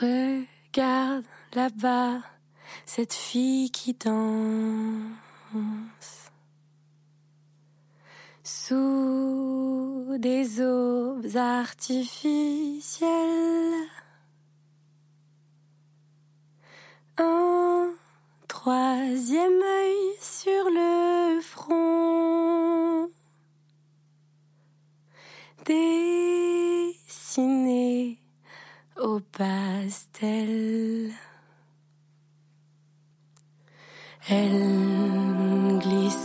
Regarde là-bas cette fille qui danse sous des aubes artificielles. Un troisième œil sur le front, dessiné au pastel. Elle glisse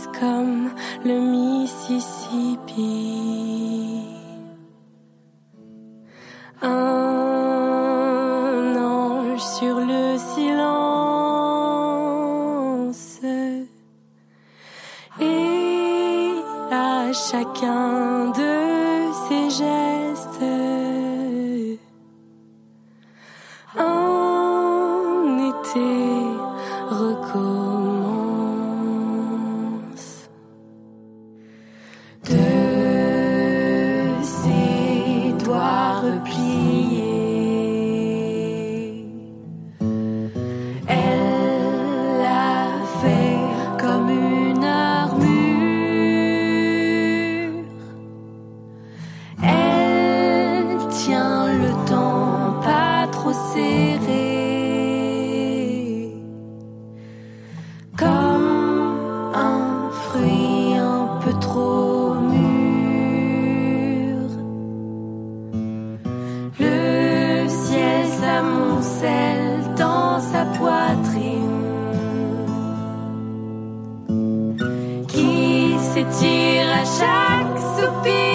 s'étire à chaque soupir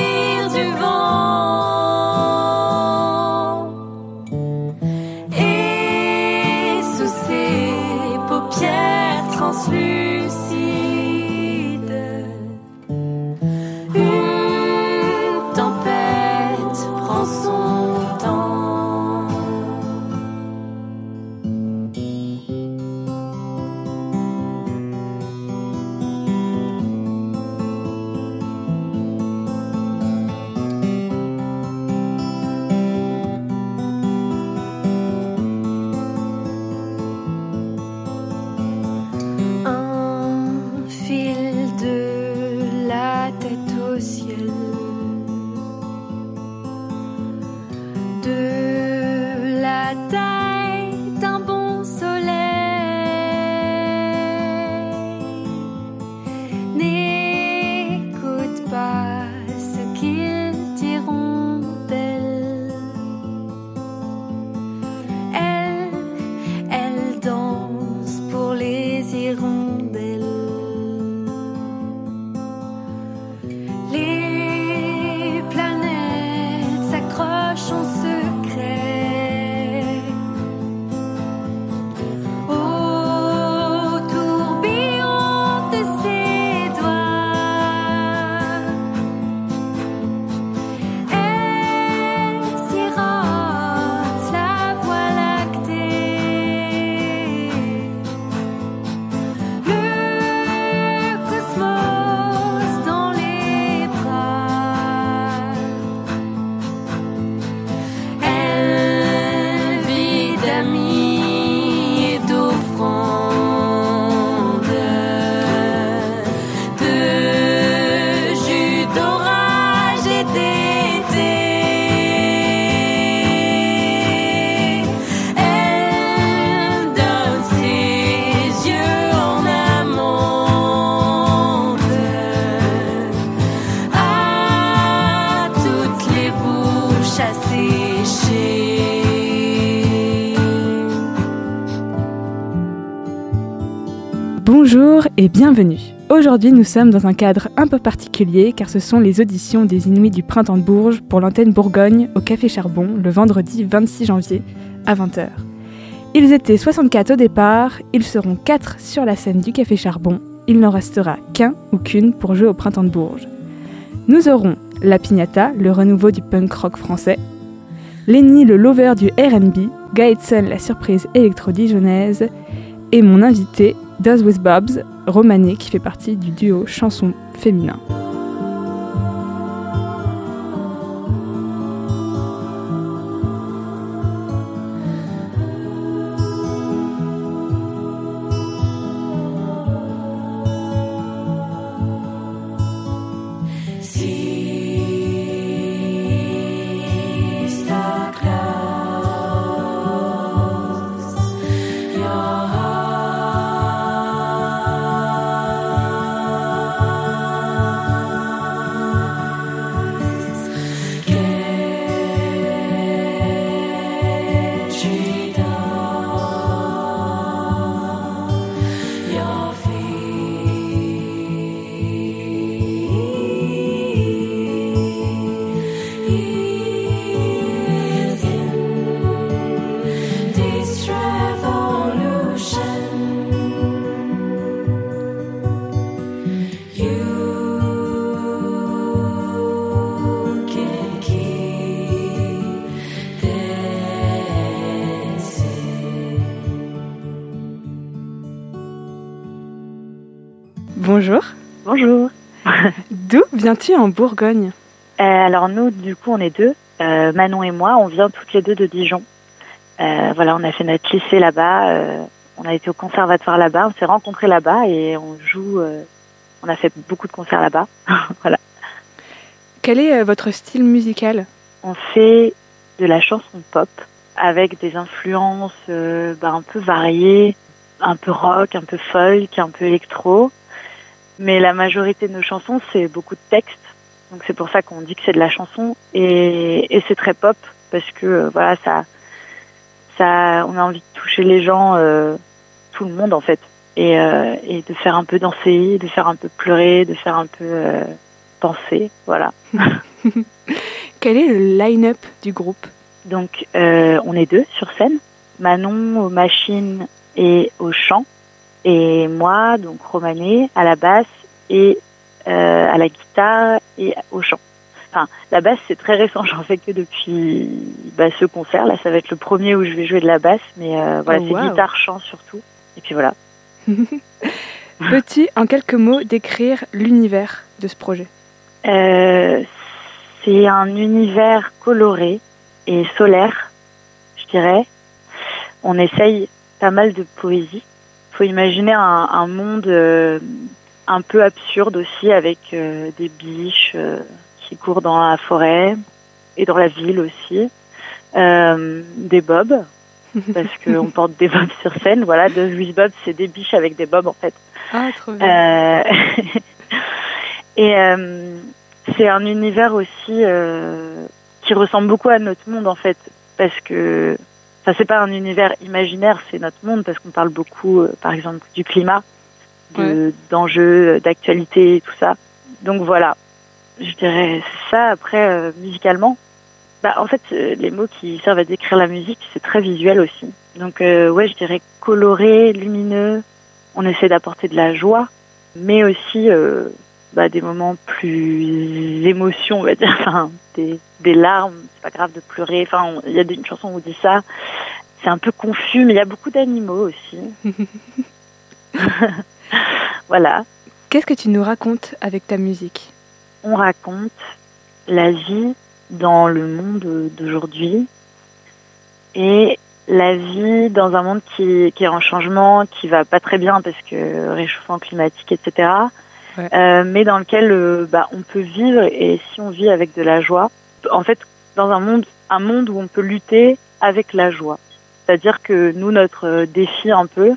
Bonjour et bienvenue. Aujourd'hui, nous sommes dans un cadre un peu particulier car ce sont les auditions des Inuits du Printemps de Bourges pour l'antenne Bourgogne au Café Charbon le vendredi 26 janvier à 20h. Ils étaient 64 au départ, ils seront 4 sur la scène du Café Charbon, il n'en restera qu'un ou qu'une pour jouer au Printemps de Bourges. Nous aurons La Pignata, le renouveau du punk rock français, Lenny, le lover du RB, Gaëtson, la surprise électro-dijonnaise, et mon invité, Does with Bobs, Romané, qui fait partie du duo chanson féminin. Viens-tu en Bourgogne? Euh, alors nous, du coup, on est deux. Euh, Manon et moi, on vient toutes les deux de Dijon. Euh, voilà, on a fait notre lycée là-bas. on a été au conservatoire là-bas. On s'est rencontrés là-bas et on joue. on a fait beaucoup de concerts là-bas. voilà. Quel est votre style musical? On fait de la chanson pop avec des influences bah, un peu variées, un peu rock, un peu folk, un peu électro. Mais la majorité de nos chansons, c'est beaucoup de textes. Donc c'est pour ça qu'on dit que c'est de la chanson et, et c'est très pop parce que euh, voilà ça, ça, on a envie de toucher les gens, euh, tout le monde en fait, et, euh, et de faire un peu danser, de faire un peu pleurer, de faire un peu euh, penser, voilà. Quel est le line-up du groupe? Donc, euh, on est deux sur scène. Manon aux machines et au chant. Et moi, donc Romané, à la basse et euh, à la guitare et au chant. Enfin, la basse, c'est très récent. J'en fais que depuis bah, ce concert. Là, ça va être le premier où je vais jouer de la basse. Mais euh, voilà, Oh, c'est wow. guitare, chant surtout. Et puis voilà. Peux-tu, en quelques mots, décrire l'univers de ce projet Euh, c'est un univers coloré et solaire, je dirais. On essaye pas mal de poésie. Faut imaginer un, un monde euh, un peu absurde aussi, avec euh, des biches euh, qui courent dans la forêt et dans la ville aussi. Des bobs, parce qu'on porte des bobs sur scène. Voilà, de Louis Bob, c'est des biches avec des bobs en fait. Ah, trop bien. Euh, et euh, c'est un univers aussi euh, qui ressemble beaucoup à notre monde en fait, parce que ça c'est pas un univers imaginaire, c'est notre monde parce qu'on parle beaucoup, euh, par exemple, du climat, de- d'enjeux, d'actualité, tout ça. Donc voilà, je dirais ça. Après, euh, musicalement, bah en fait, euh, les mots qui servent à décrire la musique, c'est très visuel aussi. Donc euh, ouais, je dirais coloré, lumineux. On essaie d'apporter de la joie, mais aussi euh, bah, des moments plus émotions, on va dire, enfin, des, des larmes. C'est pas grave de pleurer. Enfin, il y a une chanson où on dit ça. C'est un peu confus, mais il y a beaucoup d'animaux aussi. voilà. Qu'est-ce que tu nous racontes avec ta musique? On raconte la vie dans le monde d'aujourd'hui et la vie dans un monde qui, qui est en changement, qui va pas très bien parce que réchauffement climatique, etc. Ouais. Euh, mais dans lequel euh, bah, on peut vivre et si on vit avec de la joie, en fait, dans un monde, un monde où on peut lutter avec la joie. C'est-à-dire que nous, notre euh, défi un peu,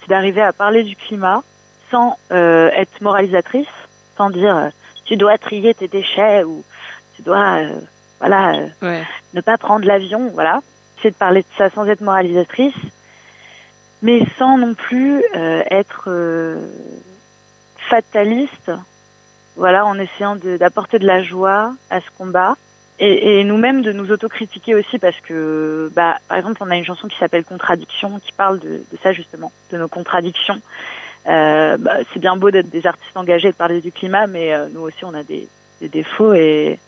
c'est d'arriver à parler du climat sans euh, être moralisatrice, sans dire euh, tu dois trier tes déchets ou tu dois euh, voilà euh, Ouais. ne pas prendre l'avion voilà c'est de parler de ça sans être moralisatrice mais sans non plus euh, être euh, fataliste voilà en essayant d'apporter de la joie à ce combat. Et, et nous-mêmes de nous autocritiquer aussi parce que bah par exemple on a une chanson qui s'appelle Contradiction qui parle de, de ça justement de nos contradictions. Euh, bah, c'est bien beau d'être des artistes engagés et de parler du climat, mais euh, nous aussi on a des, des défauts et,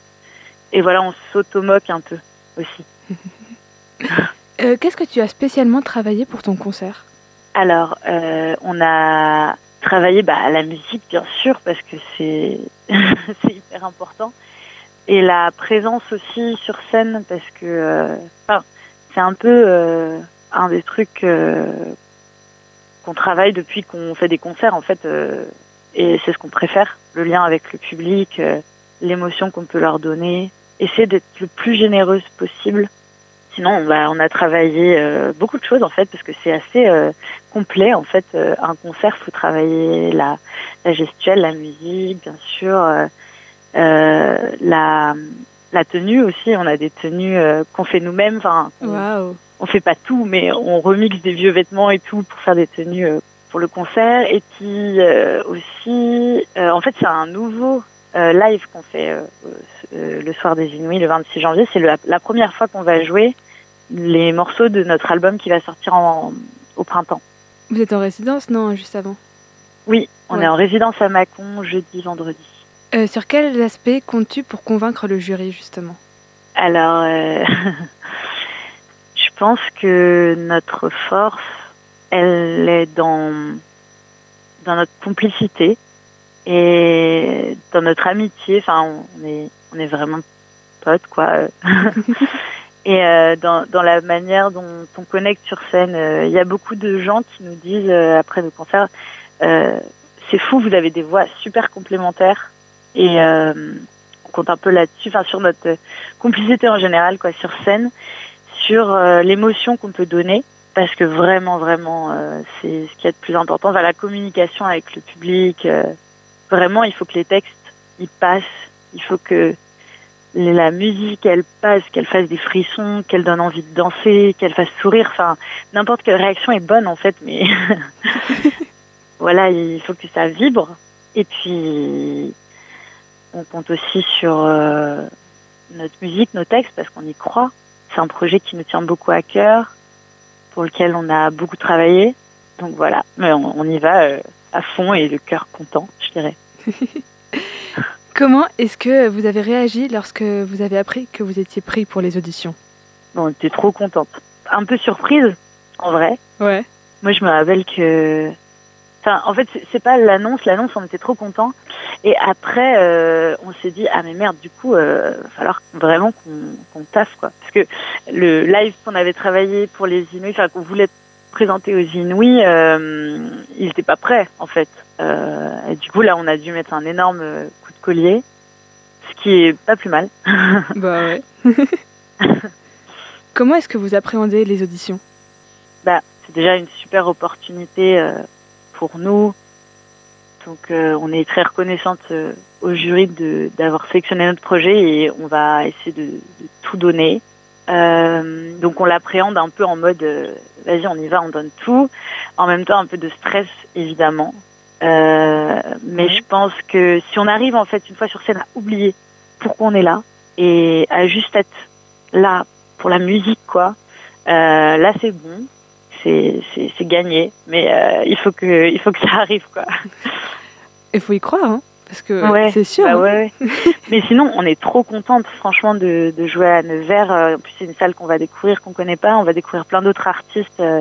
et voilà, on s'automoque un peu aussi. Euh, Qu'est-ce que tu as spécialement travaillé pour ton concert? Alors, on a travaillé bah, la musique, bien sûr, parce que c'est c'est hyper important. Et la présence aussi sur scène, parce que euh, c'est un peu euh, un des trucs euh, qu'on travaille depuis qu'on fait des concerts, en fait. euh, et c'est ce qu'on préfère, le lien avec le public, l'émotion qu'on peut leur donner. Essayer d'être le plus généreuse possible. Sinon, on a travaillé euh, beaucoup de choses, en fait, parce que c'est assez... euh, complet en fait euh, un concert faut travailler la, la gestuelle la musique bien sûr la la tenue aussi on a des tenues qu'on fait nous-mêmes enfin on, Waouh. on fait pas tout mais on remixe des vieux vêtements et tout pour faire des tenues pour le concert. Et puis aussi en fait c'est un nouveau euh, live qu'on fait euh, euh, le soir des Inuits le 26 janvier. C'est la première fois qu'on va jouer les morceaux de notre album qui va sortir en, au printemps Vous êtes en résidence, non, juste avant? Oui, on Ouais. est en résidence à Mâcon jeudi, vendredi. Euh, Sur quels aspects comptes-tu pour convaincre le jury, justement? Alors, euh, je pense que notre force, elle est dans, dans notre complicité. Et dans notre amitié, enfin, on est, on est vraiment potes, quoi. Et euh, dans, dans la manière dont on connecte sur scène, euh, il y a beaucoup de gens qui nous disent euh, après nos concerts, c'est fou, vous avez des voix super complémentaires. Et on compte un peu là-dessus, sur notre complicité en général, quoi, sur scène, sur l'émotion qu'on peut donner, parce que vraiment, vraiment, c'est ce qu'il y a de plus important. Enfin, la communication avec le public, vraiment, il faut que les textes, ils passent. Il faut que la musique, elle passe, qu'elle fasse des frissons, qu'elle donne envie de danser, qu'elle fasse sourire. Enfin, n'importe quelle réaction est bonne en fait, mais voilà, il faut que ça vibre. Et puis, on compte aussi sur euh, notre musique, nos textes, parce qu'on y croit. C'est un projet qui nous tient beaucoup à cœur, pour lequel on a beaucoup travaillé. Donc voilà, mais on, y va euh, à fond et le cœur content, je dirais. Comment est-ce que vous avez réagi lorsque vous avez appris que vous étiez pris pour les auditions? On était trop contente. Un peu surprise, en vrai. Ouais. Moi, je me rappelle que. Enfin, en fait, c'est- pas l'annonce. L'annonce, on était trop contents. Et après, euh, on s'est dit ah mais merde, du coup, euh, va falloir vraiment qu'on qu'on taffe quoi. Parce que le live qu'on avait travaillé pour les enfin qu'on voulait présenter aux Inouïs, euh, il était pas prêt en fait. Euh, et du coup, là, on a dû mettre un énorme coup de collier, ce qui est pas plus mal. Bah ouais. Comment est-ce que vous appréhendez les auditions? C'est déjà une super opportunité euh, pour nous. Donc euh, on est très reconnaissante euh, au jury d'avoir sélectionné notre projet et on va essayer de, de tout donner. Donc on l'appréhende un peu en mode vas-y on y va, on donne tout. En même temps un peu de stress évidemment. Euh, mais je pense que si on arrive en fait une fois sur scène à oublier pourquoi on est là et à juste être là pour la musique quoi, euh, là c'est bon c'est c'est c'est gagné mais euh, il faut que il faut que ça arrive quoi Il faut y croire, hein Parce que Ouais, c'est sûr. Bah hein. ouais, ouais. mais sinon on est trop contente franchement de, de jouer à Nevers Euh, en plus c'est une salle qu'on va découvrir qu'on connaît pas on va découvrir plein d'autres artistes euh,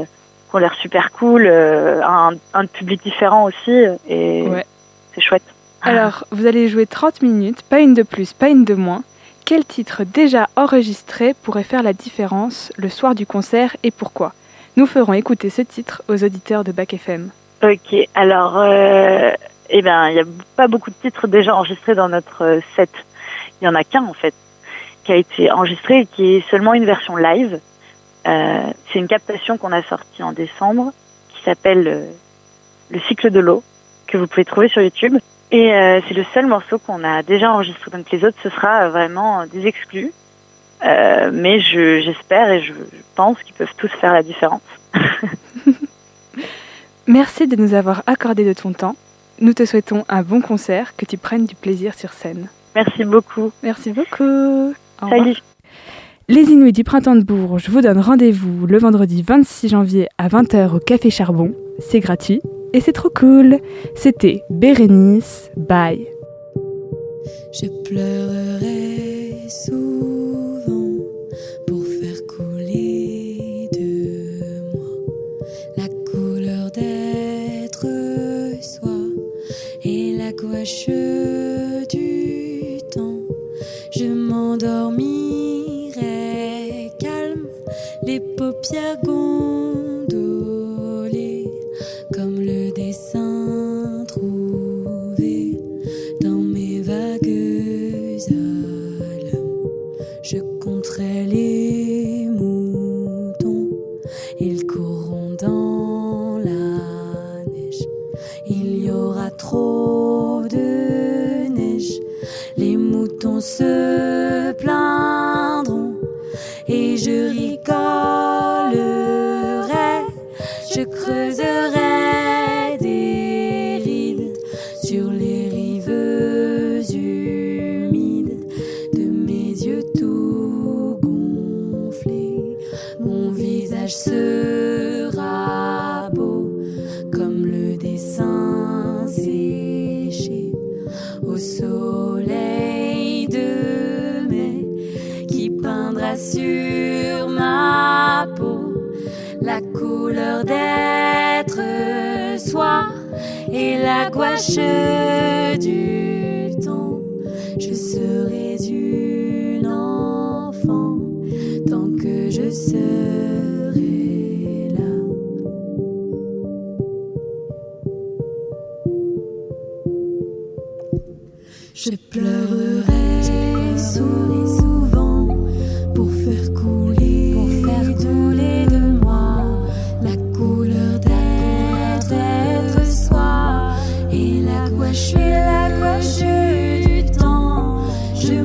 ont l'air super cool euh, un, un public différent aussi et Ouais. c'est chouette Alors, vous allez jouer 30 minutes, pas une de plus, pas une de moins. Quel titre déjà enregistré pourrait faire la différence le soir du concert et pourquoi? Nous ferons écouter ce titre aux auditeurs de Bac FM. Ok, alors, euh, eh ben, il n'y a pas beaucoup de titres déjà enregistrés dans notre euh, set. Il y en a qu'un en fait, qui a été enregistré et qui est seulement une version live. Euh, c'est une captation qu'on a sortie en décembre, qui s'appelle euh, Le cycle de l'eau, que vous pouvez trouver sur YouTube. Et euh, c'est le seul morceau qu'on a déjà enregistré. Donc les autres, ce sera vraiment des exclus. Mais je- j'espère et je, je pense qu'ils peuvent tous faire la différence. Merci de nous avoir accordé de ton temps. Nous te souhaitons un bon concert, que tu prennes du plaisir sur scène. Merci beaucoup. Merci beaucoup. Au revoir. Les Inuits du printemps de Bourges vous donnent rendez-vous le vendredi 26 janvier à 20h au Café Charbon. C'est gratuit et c'est trop cool. C'était Bérénice. Bye. Je pleurerai souvent pour faire couler de moi la couleur d'être soi et la gouache les paupières et la gouache du temps. Je serai une enfant tant que je serai là.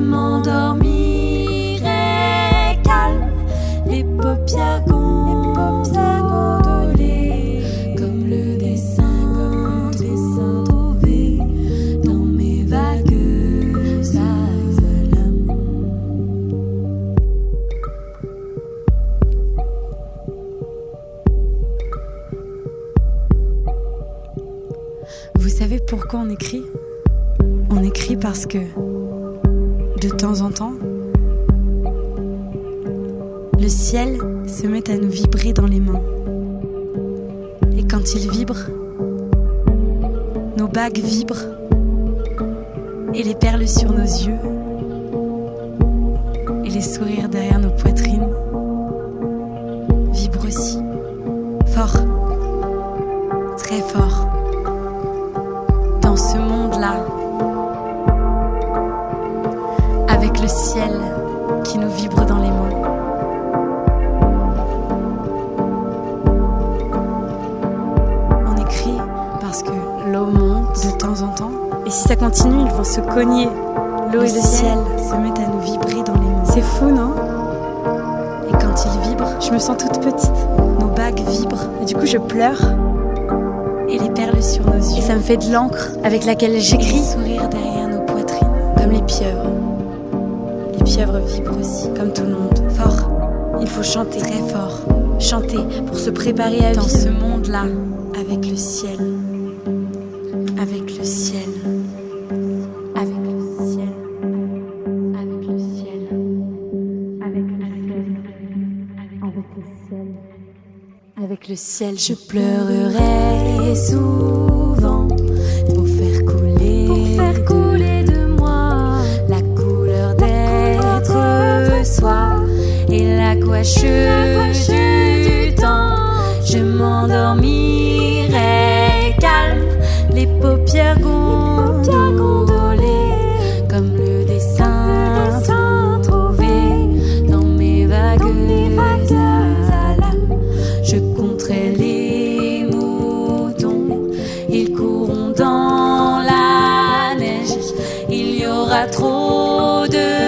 M'endormirai calme, les paupières gondolées, comme le dessin, dessin trouvé dans mes vagues âmes. Vous savez pourquoi on écrit? On écrit parce que, temps en temps, le ciel se met à nous vibrer dans les mains. Et quand il vibre, nos bagues vibrent et les perles sur nos yeux et les sourires derrière nos poitrines vibrent aussi. Fort, très fort ça continue, ils vont se cogner. L'eau et le ciel se mettent à nous vibrer dans les mains. C'est fou, non? Et quand ils vibrent, je me sens toute petite. Nos bagues vibrent, et du coup je pleure et les perles sur nos yeux. Et ça me fait de l'encre avec laquelle j'écris. sourire derrière nos poitrines. Comme les pieuvres. Les pieuvres vibrent aussi, comme tout le monde. Fort. Il faut chanter. Très fort. Chanter pour se préparer à Dans ce monde-là, avec le ciel. Avec le ciel, Je pleurerai souvent pour faire couler, pour faire couler de moi la couleur d'être soi et la gouache, trop de